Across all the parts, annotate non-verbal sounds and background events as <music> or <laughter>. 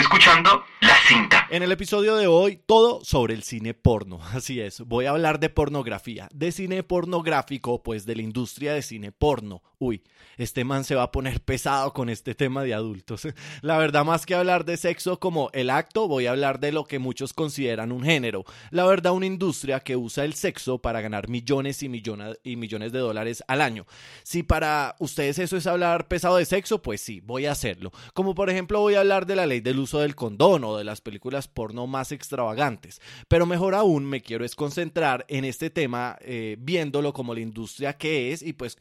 escuchando La Cinta. En el episodio de hoy, todo sobre el cine porno. <laughs> Así es, voy a hablar de pornografía, de cine pornográfico, pues de la industria de cine porno. Uy, este man se va a poner pesado con este tema de adultos. <laughs> La verdad, más que hablar de sexo como el acto, voy a hablar de lo que muchos consideran un género. La verdad, una industria que usa el sexo para ganar millones y millones, y millones de dólares al año. Si para ustedes eso es hablar pesado de sexo, pues sí, voy a hacerlo. Como por ejemplo, voy a hablar de la ley del uso del condón o de las películas porno más extravagantes. Pero mejor aún me quiero es concentrar en este tema eh, viéndolo como la industria que es y pues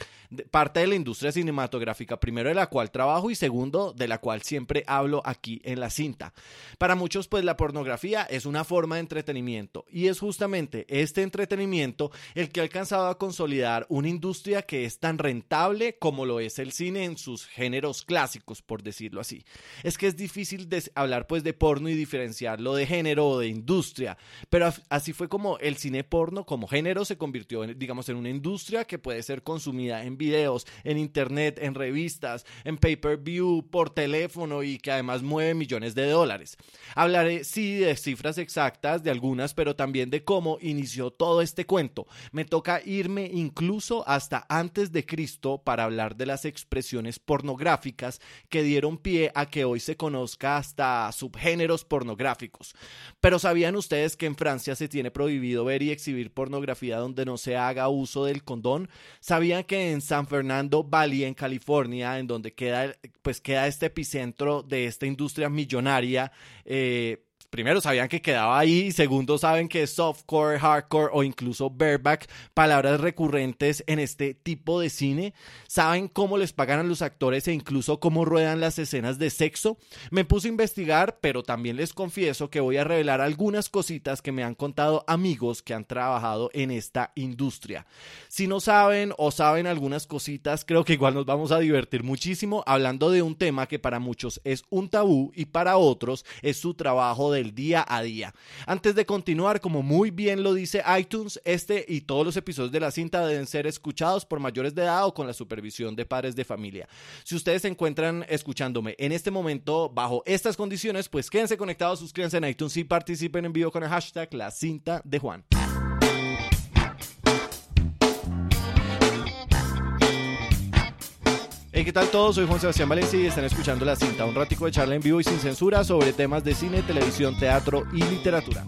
parte de la industria cinematográfica, primero de la cual trabajo y segundo de la cual siempre hablo aquí en la cinta. Para muchos pues la pornografía es una forma de entretenimiento y es justamente este entretenimiento el que ha alcanzado a consolidar una industria que es tan rentable como lo es el cine en sus géneros clásicos, por decirlo así. Es que es difícil hablar pues de porno y diferenciarlo de género o de industria, pero así fue como el cine porno como género se convirtió en, digamos en una industria que puede ser consumida en videos, en internet, en revistas, en pay-per-view, por teléfono y que además mueve millones de dólares. Hablaré sí de cifras exactas de algunas, pero también de cómo inició todo este cuento. Me toca irme incluso hasta antes de Cristo para hablar de las expresiones pornográficas que dieron pie a que hoy se conozca hasta subgéneros pornográficos. Pero ¿sabían ustedes que en Francia se tiene prohibido ver y exhibir pornografía donde no se haga uso del condón? ¿Sabían que en San Fernando Valley, en California, en donde queda, pues queda este epicentro de esta industria millonaria, eh, primero sabían que quedaba ahí y segundo saben que softcore, hardcore o incluso bareback, palabras recurrentes en este tipo de cine. Saben cómo les pagan a los actores e incluso cómo ruedan las escenas de sexo. Me puse a investigar, pero también les confieso que voy a revelar algunas cositas que me han contado amigos que han trabajado en esta industria. Si no saben o saben algunas cositas, creo que igual nos vamos a divertir muchísimo hablando de un tema que para muchos es un tabú y para otros es su trabajo de el día a día. Antes de continuar, como muy bien lo dice iTunes, este y todos los episodios de la cinta deben ser escuchados por mayores de edad o con la supervisión de padres de familia. Si ustedes se encuentran escuchándome en este momento bajo estas condiciones, pues quédense conectados, suscríbanse en iTunes y participen en vivo con el hashtag la cinta de Juan. ¿Qué tal todos? Soy Juan Sebastián Valencia y están escuchando La Cinta, un ratico de charla en vivo y sin censura sobre temas de cine, televisión, teatro y literatura.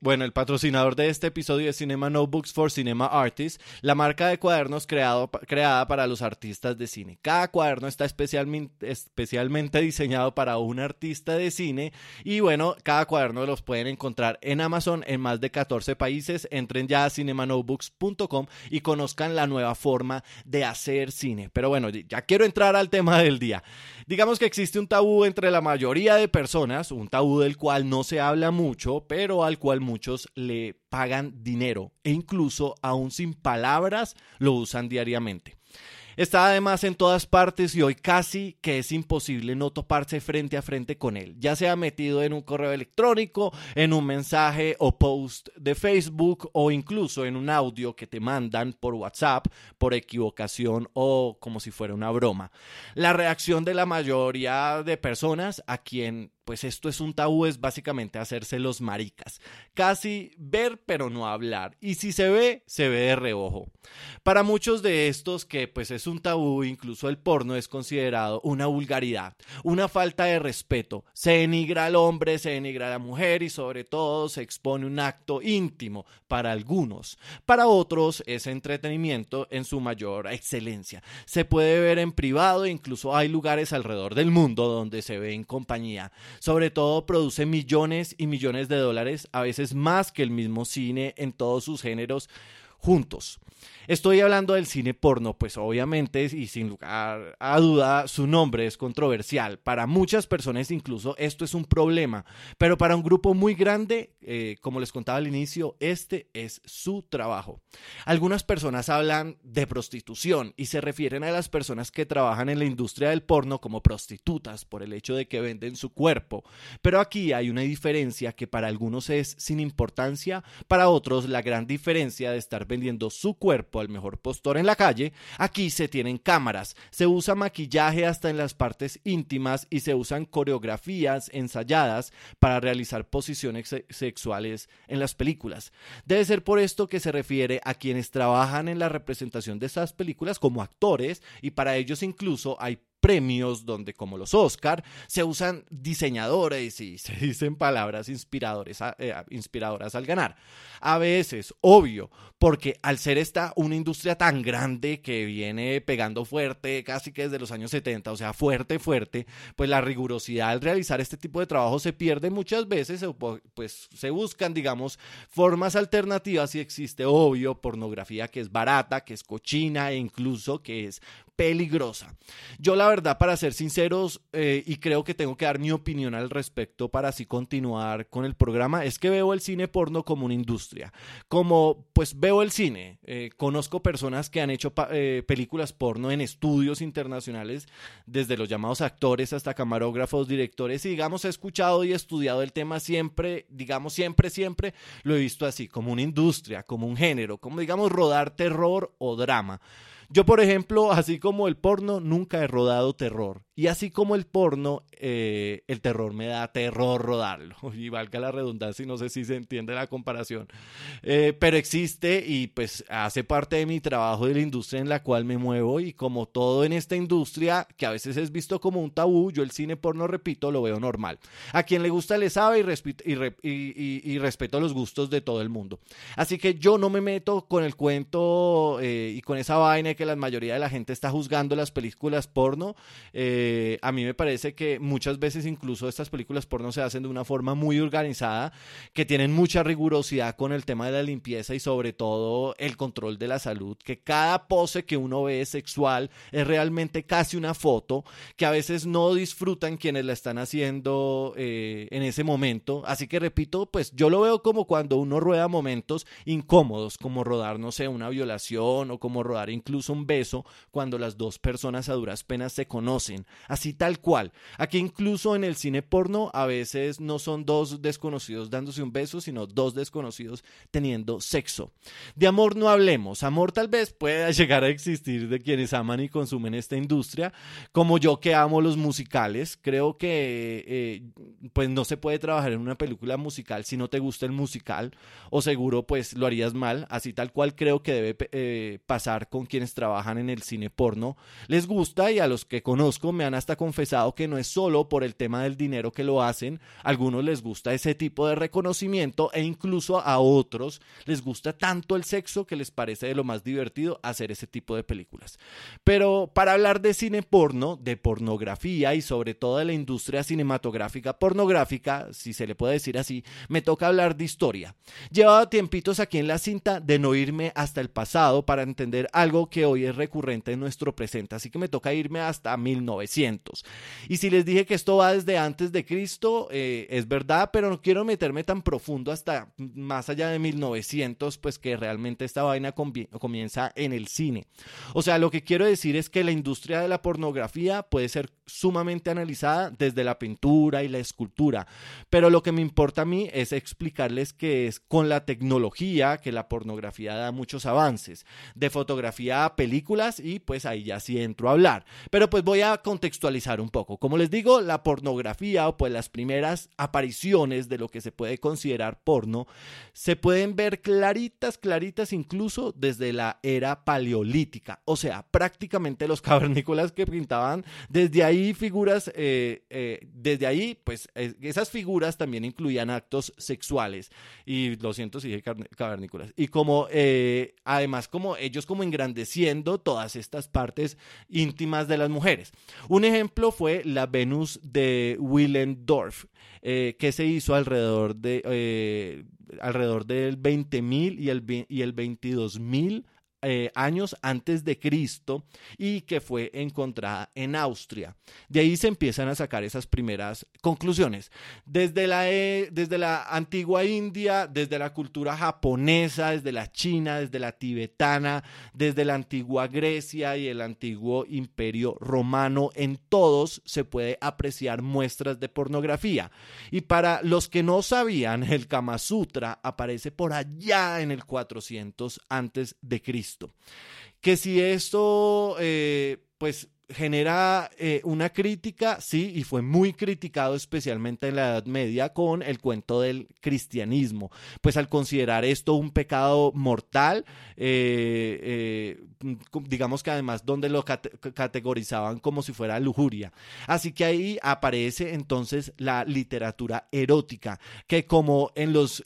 Bueno, el patrocinador de este episodio es Cinema Notebooks for Cinema Artists, la marca de cuadernos creado, creada para los artistas de cine. Cada cuaderno está especialmente, especialmente diseñado para un artista de cine y bueno, cada cuaderno los pueden encontrar en Amazon en más de 14 países. Entren ya a cinemanotebooks.com y conozcan la nueva forma de hacer cine. Pero bueno, ya quiero entrar al tema del día. Digamos que existe un tabú entre la mayoría de personas, un tabú del cual no se habla mucho, pero al cual muchos le pagan dinero e incluso aún sin palabras lo usan diariamente. Está además en todas partes y hoy casi que es imposible no toparse frente a frente con él, ya sea metido en un correo electrónico, en un mensaje o post de Facebook o incluso en un audio que te mandan por WhatsApp por equivocación o como si fuera una broma. La reacción de la mayoría de personas a quien pues esto es un tabú, es básicamente hacerse los maricas. Casi ver pero no hablar. Y si se ve, se ve de reojo. Para muchos de estos que pues es un tabú, incluso el porno es considerado una vulgaridad, una falta de respeto. Se denigra al hombre, se denigra a la mujer y sobre todo se expone un acto íntimo para algunos. Para otros es entretenimiento en su mayor excelencia. Se puede ver en privado, incluso hay lugares alrededor del mundo donde se ve en compañía. Sobre todo produce millones y millones de dólares, a veces más que el mismo cine en todos sus géneros juntos. Estoy hablando del cine porno, pues obviamente y sin lugar a duda su nombre es controversial. Para muchas personas incluso esto es un problema, pero para un grupo muy grande, eh, como les contaba al inicio, este es su trabajo. Algunas personas hablan de prostitución y se refieren a las personas que trabajan en la industria del porno como prostitutas por el hecho de que venden su cuerpo. Pero aquí hay una diferencia que para algunos es sin importancia, para otros la gran diferencia de estar vendiendo su cuerpo al mejor postor en la calle, aquí se tienen cámaras, se usa maquillaje hasta en las partes íntimas y se usan coreografías ensayadas para realizar posiciones sexuales en las películas. Debe ser por esto que se refiere a quienes trabajan en la representación de esas películas como actores y para ellos incluso hay premios donde como los Oscar se usan diseñadores y se <laughs> dicen palabras inspiradores, eh, inspiradoras al ganar. A veces, obvio, porque al ser esta una industria tan grande que viene pegando fuerte casi que desde los años 70, o sea, fuerte, fuerte, pues la rigurosidad al realizar este tipo de trabajo se pierde muchas veces, pues se buscan, digamos, formas alternativas y existe, obvio, pornografía que es barata, que es cochina e incluso que es peligrosa. Yo la verdad, para ser sinceros, eh, y creo que tengo que dar mi opinión al respecto para así continuar con el programa, es que veo el cine porno como una industria. Como, pues veo el cine, eh, conozco personas que han hecho eh, películas porno en estudios internacionales, desde los llamados actores hasta camarógrafos, directores, y digamos, he escuchado y estudiado el tema siempre, digamos, siempre, siempre lo he visto así, como una industria, como un género, como digamos, rodar terror o drama. Yo, por ejemplo, así como el porno, nunca he rodado terror. Y así como el porno, eh, el terror me da terror rodarlo. <laughs> Y valga la redundancia, no sé si se entiende la comparación. Eh, pero existe y pues hace parte de mi trabajo de la industria en la cual me muevo. Y como todo en esta industria, que a veces es visto como un tabú, yo el cine porno, repito, lo veo normal. A quien le gusta le sabe y, y, respeto los gustos de todo el mundo. Así que yo no me meto con el cuento eh, y con esa vaina que la mayoría de la gente está juzgando las películas porno. Eh, a mí me parece que muchas veces incluso estas películas porno se hacen de una forma muy organizada, que tienen mucha rigurosidad con el tema de la limpieza y sobre todo el control de la salud, que cada pose que uno ve sexual es realmente casi una foto, que a veces no disfrutan quienes la están haciendo eh, en ese momento. Así que repito, pues yo lo veo como cuando uno rueda momentos incómodos, como rodar, no sé, una violación o como rodar incluso un beso cuando las dos personas a duras penas se conocen, así tal cual. Aquí incluso en el cine porno a veces no son dos desconocidos dándose un beso, sino dos desconocidos teniendo sexo. De amor no hablemos, amor tal vez pueda <laughs> llegar a existir de quienes aman y consumen esta industria, como yo que amo los musicales, creo que eh, pues no se puede trabajar en una película musical si no te gusta el musical, o seguro pues lo harías mal, así tal cual creo que debe eh, pasar con quienes trabajan en el cine porno les gusta y a los que conozco me han hasta confesado que no es solo por el tema del dinero que lo hacen, a algunos les gusta ese tipo de reconocimiento e incluso a otros les gusta tanto el sexo que les parece de lo más divertido hacer ese tipo de películas. Pero para hablar de cine porno, de pornografía y sobre todo de la industria cinematográfica pornográfica, si se le puede decir así, me toca hablar de historia. Llevaba tiempitos aquí en la cinta de no irme hasta el pasado para entender algo que hoy es recurrente en nuestro presente, así que me toca irme hasta 1900. Y si les dije que esto va desde antes de Cristo, eh, es verdad, pero no quiero meterme tan profundo hasta más allá de 1900, pues que realmente esta vaina comienza en el cine. O sea, lo que quiero decir es que la industria de la pornografía puede ser sumamente analizada desde la pintura y la escultura, pero lo que me importa a mí es explicarles que es con la tecnología que la pornografía da muchos avances, de fotografía películas y pues ahí ya sí entro a hablar. Pero pues voy a contextualizar un poco. Como les digo, la pornografía o pues las primeras apariciones de lo que se puede considerar porno se pueden ver claritas, claritas incluso desde la era paleolítica. O sea, prácticamente los <laughs> cavernícolas que pintaban desde ahí figuras, eh, eh, desde ahí pues esas figuras también incluían actos sexuales. Y lo siento si dije cavernícolas. Y como eh, además como ellos como engrandecían todas estas partes íntimas de las mujeres. Un ejemplo fue la Venus de Willendorf, eh, que se hizo alrededor, de, eh, alrededor del 20.000 y el, y el 22.000 eh, años antes de Cristo y que fue encontrada en Austria. De ahí se empiezan a sacar esas primeras conclusiones. Desde la, eh, desde la antigua India, desde la cultura japonesa, desde la China, desde la tibetana, desde la antigua Grecia y el antiguo imperio romano, en todos se puede apreciar muestras de pornografía. Y para los que no sabían, el Kama Sutra aparece por allá en el 400 antes de Cristo. Que si esto, eh, pues genera eh, una crítica, sí, y fue muy criticado especialmente en la Edad Media con el cuento del cristianismo, pues al considerar esto un pecado mortal, eh, eh, digamos que además donde lo categorizaban como si fuera lujuria. Así que ahí aparece entonces la literatura erótica, que como en los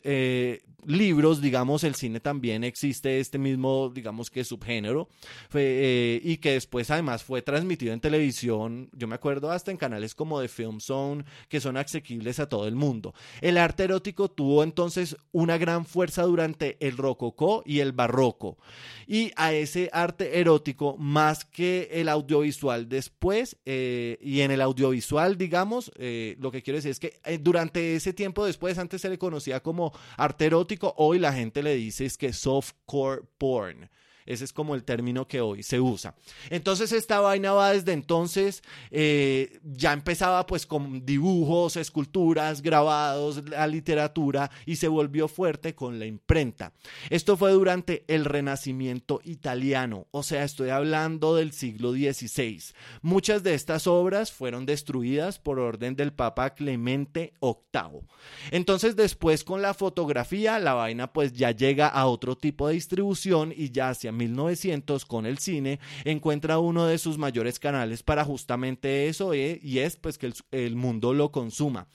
libros, digamos, el cine también existe este mismo, digamos que subgénero, y que después además fue transmitido en televisión, yo me acuerdo hasta en canales como de Film Zone, que son asequibles a todo el mundo. El arte erótico tuvo entonces una gran fuerza durante el rococó y el barroco. Y a ese arte erótico, más que el audiovisual después, eh, y en el audiovisual, digamos, eh, lo que quiero decir es que eh, durante ese tiempo después, antes se le conocía como arte erótico, hoy la gente le dice es que softcore porn. Ese es como el término que hoy se usa. Entonces esta vaina va desde entonces, eh, ya empezaba pues con dibujos, esculturas, grabados, la literatura y se volvió fuerte con la imprenta. Esto fue durante el Renacimiento italiano, o sea, estoy hablando del siglo XVI. Muchas de estas obras fueron destruidas por orden del Papa Clemente VIII. Entonces después con la fotografía, la vaina pues ya llega a otro tipo de distribución y ya hacia 1900 con el cine, encuentra uno de sus mayores canales para justamente eso eh, y es pues que el, mundo lo consuma.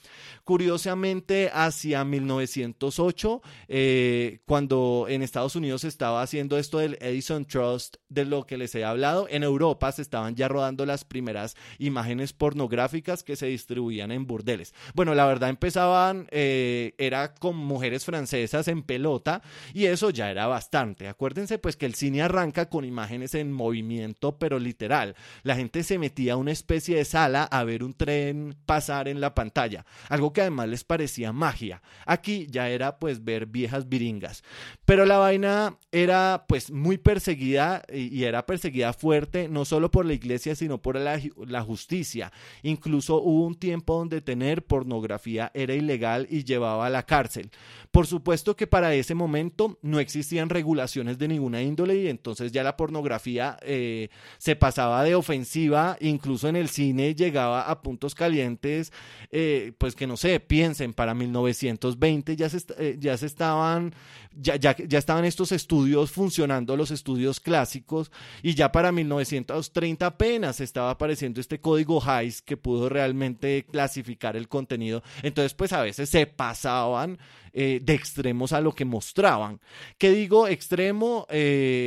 Curiosamente, hacia 1908, eh, cuando en Estados Unidos se estaba haciendo esto del Edison Trust, de lo que les he hablado, en Europa se estaban ya rodando las primeras imágenes pornográficas que se distribuían en burdeles. Bueno, la verdad empezaban, eh, era con mujeres francesas en pelota y eso ya era bastante. Acuérdense pues que el cine arranca con imágenes en movimiento, pero literal. La gente se metía a una especie de sala a ver un tren pasar en la pantalla, algo que además les parecía magia. Aquí ya era pues ver viejas viringas. Pero la vaina era pues muy perseguida y, era perseguida fuerte, no solo por la iglesia, sino por la, la justicia. Incluso hubo un tiempo donde tener pornografía era ilegal y llevaba a la cárcel. Por supuesto que para ese momento no existían regulaciones de ninguna índole y entonces ya la pornografía eh, se pasaba de ofensiva, incluso en el cine llegaba a puntos calientes, eh, pues que no sé, piensen, para 1920 ya se, eh, ya se estaban, ya, ya, estaban estos estudios funcionando, los estudios clásicos, y ya para 1930 apenas estaba apareciendo este código HIGHS que pudo realmente clasificar el contenido. Entonces, pues a veces se pasaban de extremos a lo que mostraban. ¿Qué digo extremo? Eh,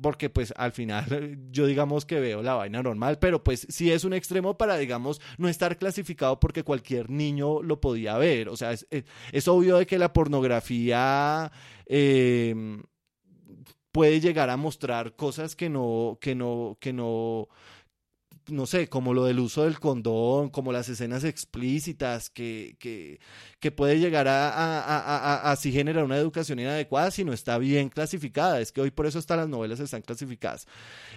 porque pues al final <laughs> yo digamos que veo la vaina normal, pero pues sí es un extremo para digamos no estar clasificado porque cualquier niño lo podía ver, o sea, es, obvio de que la pornografía em, puede llegar a mostrar cosas que no, que no, que no, no sé, como lo del uso del condón, como las escenas explícitas, que, que, que puede llegar a, a, así generar una educación inadecuada si no está bien clasificada. Es que hoy por eso hasta las novelas están clasificadas.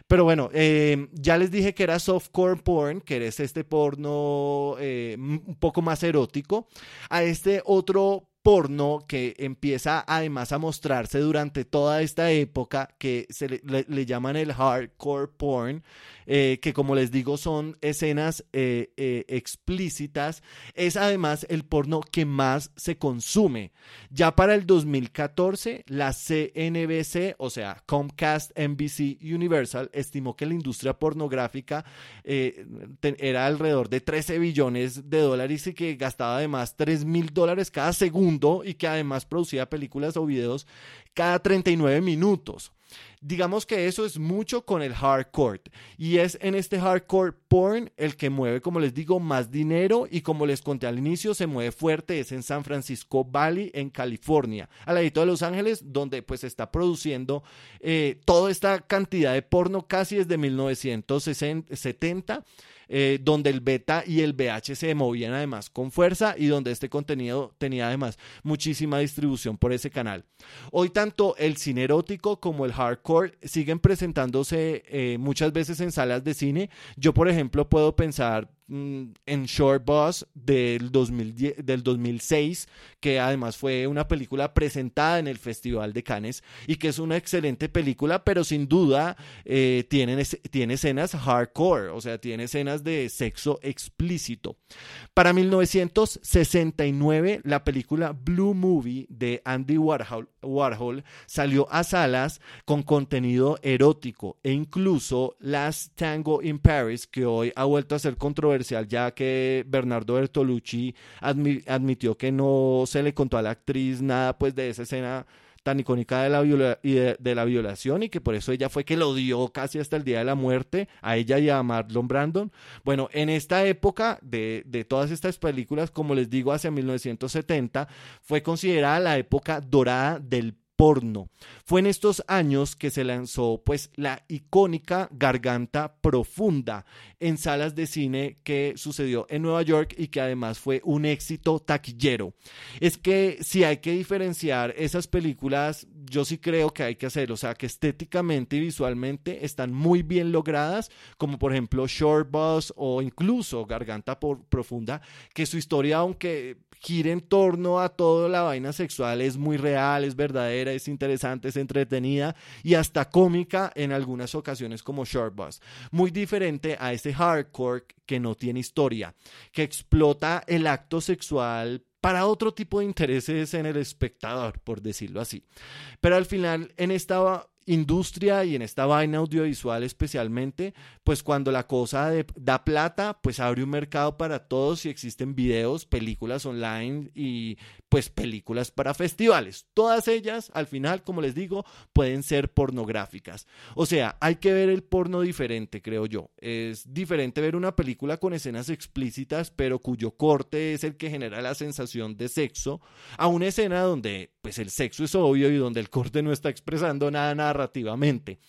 Pero bueno, eh, ya les dije que era softcore porn, que es este porno eh, un poco más erótico. A este otro porno que empieza además a mostrarse durante toda esta época que se le, llaman el hardcore porn, eh, que como les digo son escenas eh, eh, explícitas, es además el porno que más se consume. Ya para el 2014, la CNBC, o sea, Comcast NBC Universal, estimó que la industria pornográfica era alrededor de 13 billones de dólares y que gastaba además 3 mil dólares cada segundo y que además producía películas o videos cada 39 minutos. Digamos que eso es mucho con el hardcore y es en este hardcore porn el que mueve, como les digo, más dinero y como les conté al inicio, se mueve fuerte, es en San Francisco Valley, en California, al ladito de Los Ángeles, donde pues está produciendo eh, toda esta cantidad de porno casi desde 1970 eh, donde el beta y el BH se movían además con fuerza y donde este contenido tenía además muchísima distribución por ese canal. Hoy tanto el cine erótico como el hardcore siguen presentándose eh, muchas veces en salas de cine. Yo, por ejemplo, puedo pensar en Short Bus del, 2010, del 2006, que además fue una película presentada en el Festival de Cannes y que es una excelente película, pero sin duda eh, tiene, tiene escenas hardcore, o sea, tiene escenas de sexo explícito. Para 1969, la película Blue Movie de Andy Warhol, Warhol salió a salas con contenido erótico e incluso Last Tango in Paris, que hoy ha vuelto a ser controversial ya que Bernardo Bertolucci admitió que no se le contó a la actriz nada pues de esa escena tan icónica de la, violación y que por eso ella fue que lo dio casi hasta el día de la muerte a ella y a Marlon Brandon. Bueno, en esta época de, de todas estas películas, como les digo, hacia 1970, fue considerada la época dorada del porno. Fue en estos años que se lanzó pues la icónica Garganta Profunda en salas de cine que sucedió en Nueva York y que además fue un éxito taquillero. Es que si hay que diferenciar esas películas, yo sí creo que hay que hacerlo, o sea, que estéticamente y visualmente están muy bien logradas, como por ejemplo Short Bus o incluso Garganta Profunda, que su historia aunque gira en torno a toda la vaina sexual es muy real, es verdadera es interesante, es entretenida y hasta cómica en algunas ocasiones como Short Bus. Muy diferente a ese hardcore que no tiene historia, que explota el acto sexual para otro tipo de intereses en el espectador, por decirlo así. Pero al final, en esta industria y en esta vaina audiovisual especialmente, pues cuando la cosa da plata, pues abre un mercado para todos y existen videos, películas online y pues películas para festivales. Todas ellas, al final, como les digo, pueden ser pornográficas. O sea, hay que ver el porno diferente, creo yo. Es diferente ver una película con escenas explícitas, pero cuyo corte es el que genera la sensación de sexo, a una escena donde pues el sexo es obvio y donde el corte no está expresando nada narrativamente.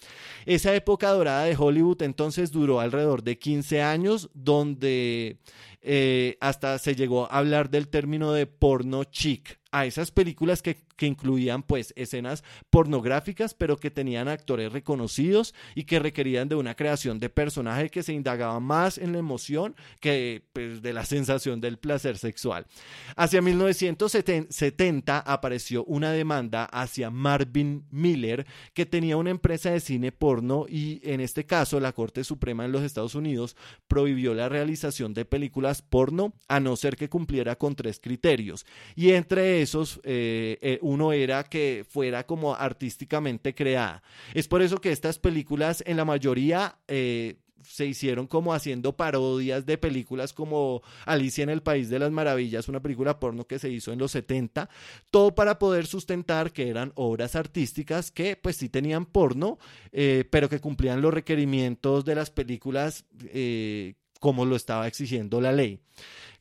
Esa época dorada de Hollywood entonces duró alrededor de 15 años, donde eh, hasta se llegó a hablar del término de porno chic, a esas películas que, que, incluían pues escenas pornográficas pero que tenían actores reconocidos y que requerían de una creación de personaje que se indagaba más en la emoción que pues, de la sensación del placer sexual. Hacia 1970 apareció una demanda hacia Marvin Miller que tenía una empresa de cine porno y en este caso la Corte Suprema en los Estados Unidos prohibió la realización de películas porno a no ser que cumpliera con tres criterios y entre esos, eh, eh, uno era que fuera como artísticamente creada. Es por eso que estas películas en la mayoría... Eh, se hicieron como haciendo parodias de películas como Alicia en el País de las Maravillas, una película porno que se hizo en los 70, todo para poder sustentar que eran obras artísticas que pues sí tenían porno, pero que cumplían los requerimientos de las películas como lo estaba exigiendo la ley.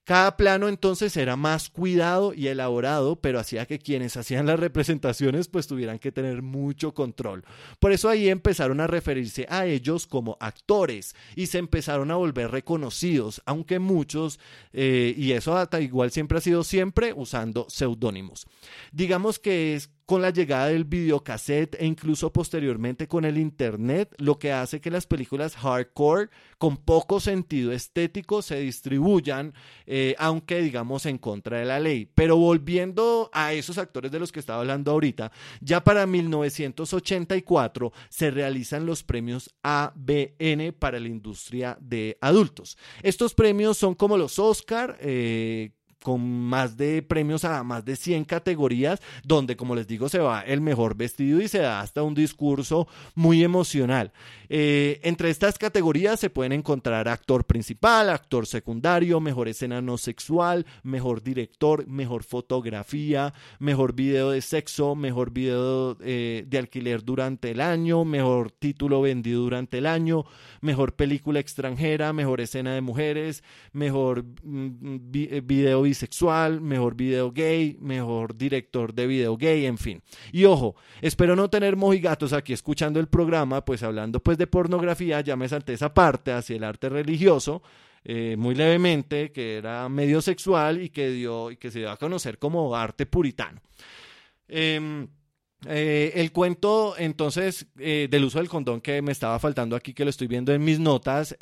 Cada plano entonces era más cuidado y elaborado, pero hacía que quienes hacían las representaciones pues tuvieran que tener mucho control. Por eso ahí empezaron a referirse a ellos como actores y se empezaron a volver reconocidos, aunque muchos, eh, y eso igual siempre ha sido siempre usando seudónimos. Digamos que es con la llegada del videocassette e incluso posteriormente con el internet, lo que hace que las películas hardcore con poco sentido estético se distribuyan, eh, aunque digamos en contra de la ley. Pero volviendo a esos actores de los que estaba hablando ahorita, ya para 1984 se realizan los premios ABN para la industria de adultos. Estos premios son como los Oscar, eh, con más de premios a más de 100 categorías, donde como les digo se va el mejor vestido y se da hasta un discurso muy emocional. Eh, entre estas categorías se pueden encontrar actor principal, actor secundario, mejor escena no sexual, mejor director, mejor fotografía, mejor video de sexo, mejor video eh, de alquiler durante el año, mejor título vendido durante el año, mejor película extranjera, mejor escena de mujeres, mejor mm, eh, video bisexual, mejor video gay, mejor director de video gay, en fin. Y ojo, espero no tener mojigatos aquí escuchando el programa, pues hablando pues de pornografía, ya me salté esa parte hacia el arte religioso. Eh, muy levemente, que era medio sexual y que, dio, y que se dio a conocer como arte puritano. Em, eh, el cuento entonces eh, del uso del condón que me estaba faltando aquí, que lo estoy viendo en mis notas,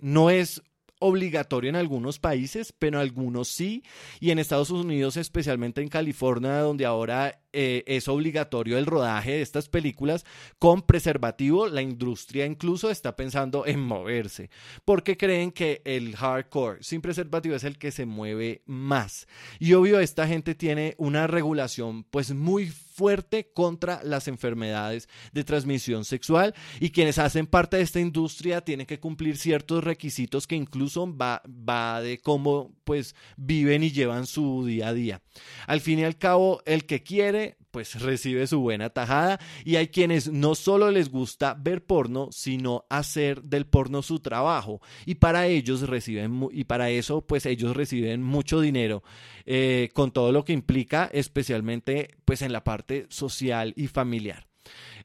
no es obligatorio en algunos países, pero en algunos sí. Y en Estados Unidos, especialmente en California, donde ahora eh, es obligatorio el rodaje de estas películas con preservativo, la industria incluso está pensando en moverse, porque creen que el hardcore sin preservativo es el que se mueve más. Y obvio, esta gente tiene una regulación pues muy fuerte contra las enfermedades de transmisión sexual y quienes hacen parte de esta industria tienen que cumplir ciertos requisitos que incluso va, va de cómo pues viven y llevan su día a día. Al fin y al cabo, el que quiere pues recibe su buena tajada y hay quienes no solo les gusta ver porno, sino hacer del porno su trabajo y para ellos reciben y para eso pues ellos reciben mucho dinero eh, con todo lo que implica especialmente pues en la parte social y familiar.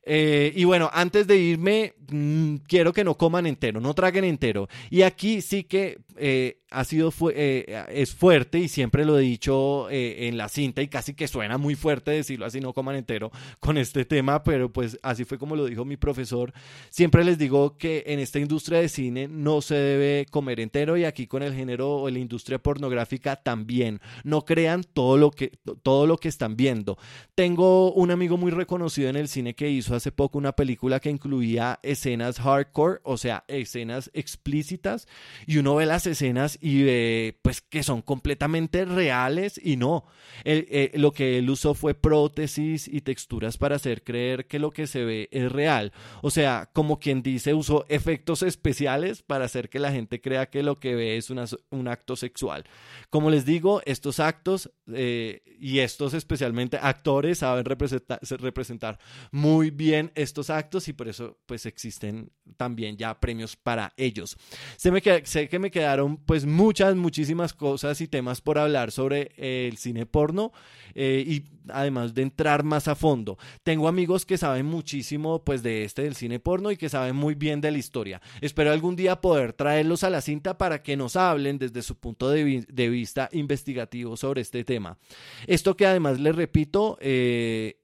Eh, y bueno, antes de irme, mm, quiero que no coman entero, no traguen entero. Y aquí sí que eh, ha sido eh, es fuerte y siempre lo he dicho en la cinta y casi que suena muy fuerte decirlo así no coman entero con este tema pero pues así fue como lo dijo mi profesor. Siempre les digo que en esta industria de cine no se debe comer entero y aquí con el género o la industria pornográfica también. No crean todo lo que todo lo que están viendo. Tengo un amigo muy reconocido en el cine que hizo hace poco una película que incluía escenas hardcore o sea escenas explícitas y uno ve las escenas y pues que son completamente reales y no. Eh, lo que él usó fue prótesis y texturas para hacer creer que lo que se ve es real. O sea, como quien dice, usó efectos especiales para hacer que la gente crea que lo que ve es un acto sexual. Como les digo, estos actos eh, y estos especialmente actores saben representar, representar muy bien estos actos y por eso pues existen también ya premios para ellos. Se me sé que me quedaron pues muchas, muchísimas cosas y temas por hablar sobre el cine porno eh, y además de entrar más a fondo. Tengo amigos que saben muchísimo pues de este del cine porno y que saben muy bien de la historia. Espero algún día poder traerlos a la cinta para que nos hablen desde su punto de, vista investigativo sobre este tema. Esto que además les repito, eh,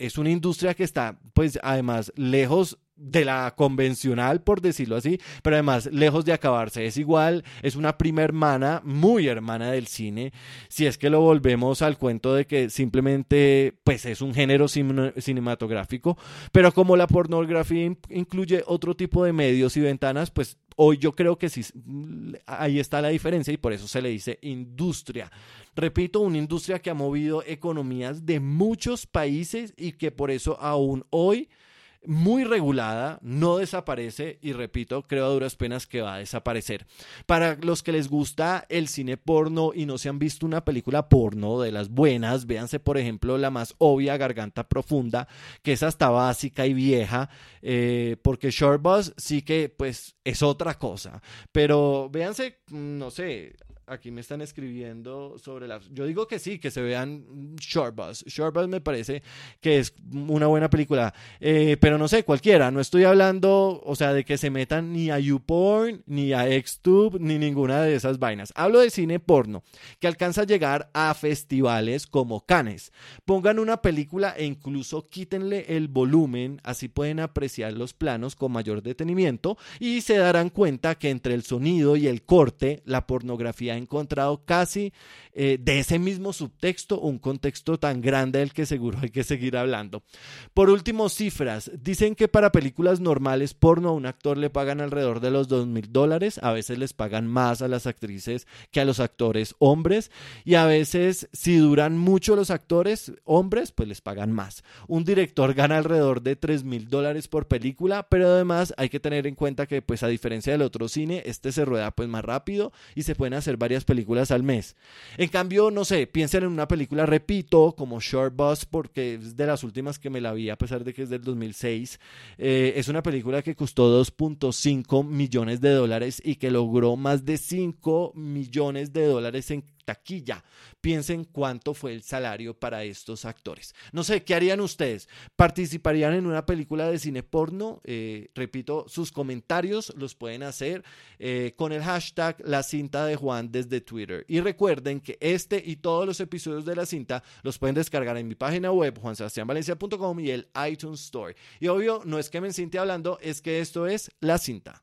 es una industria que está, pues, además, lejos de la convencional, por decirlo así, pero además lejos de acabarse. Es igual, es una prima hermana, muy hermana del cine, si es que lo volvemos al cuento de que simplemente pues es un género cinematográfico, pero como la pornografía incluye otro tipo de medios y ventanas, pues hoy yo creo que sí, ahí está la diferencia y por eso se le dice industria. Repito, una industria que ha movido economías de muchos países y que por eso aún hoy muy regulada, no desaparece y repito, creo a duras penas que va a desaparecer. Para los que les gusta el cine porno y no se han visto una película porno de las buenas, véanse por ejemplo la más obvia, Garganta Profunda, que es hasta básica y vieja, eh, porque Short Bus sí que pues es otra cosa, pero véanse, no sé, aquí me están escribiendo sobre la... Yo digo que sí, que se vean Short Bus. Short Bus me parece que es una buena película, eh, pero no sé, cualquiera. No estoy hablando, o sea, de que se metan ni a YouPorn, ni a Xtube, ni ninguna de esas vainas. Hablo de cine porno, que alcanza a llegar a festivales como Cannes. Pongan una película e incluso quítenle el volumen, así pueden apreciar los planos con mayor detenimiento y se darán cuenta que entre el sonido y el corte, la pornografía encontrado casi eh, de ese mismo subtexto un contexto tan grande del que seguro hay que seguir hablando. Por último, cifras. Dicen que para películas normales porno a un actor le pagan alrededor de los dos mil dólares. A veces les pagan más a las actrices que a los actores hombres. Y a veces, si duran mucho los actores hombres, pues les pagan más. Un director gana alrededor de tres mil dólares por película, pero además hay que tener en cuenta que, pues a diferencia del otro cine, este se rueda pues más rápido y se pueden hacer varias películas al mes. En cambio, no sé, piensen en una película, repito, como Short Bus, porque es de las últimas que me la vi, a pesar de que es del 2006. Eh, es una película que costó 2.5 millones de dólares y que logró más de 5 millones de dólares en taquilla. Piensen cuánto fue el salario para estos actores. No sé, ¿qué harían ustedes? ¿Participarían en una película de cine porno? Eh, repito, sus comentarios los pueden hacer eh, con el hashtag la cinta de Juan desde Twitter. Y recuerden que este y todos los episodios de la cinta los pueden descargar en mi página web juansebastianvalencia.com y el iTunes Store. Y obvio, no es que me siente hablando, es que esto es La Cinta.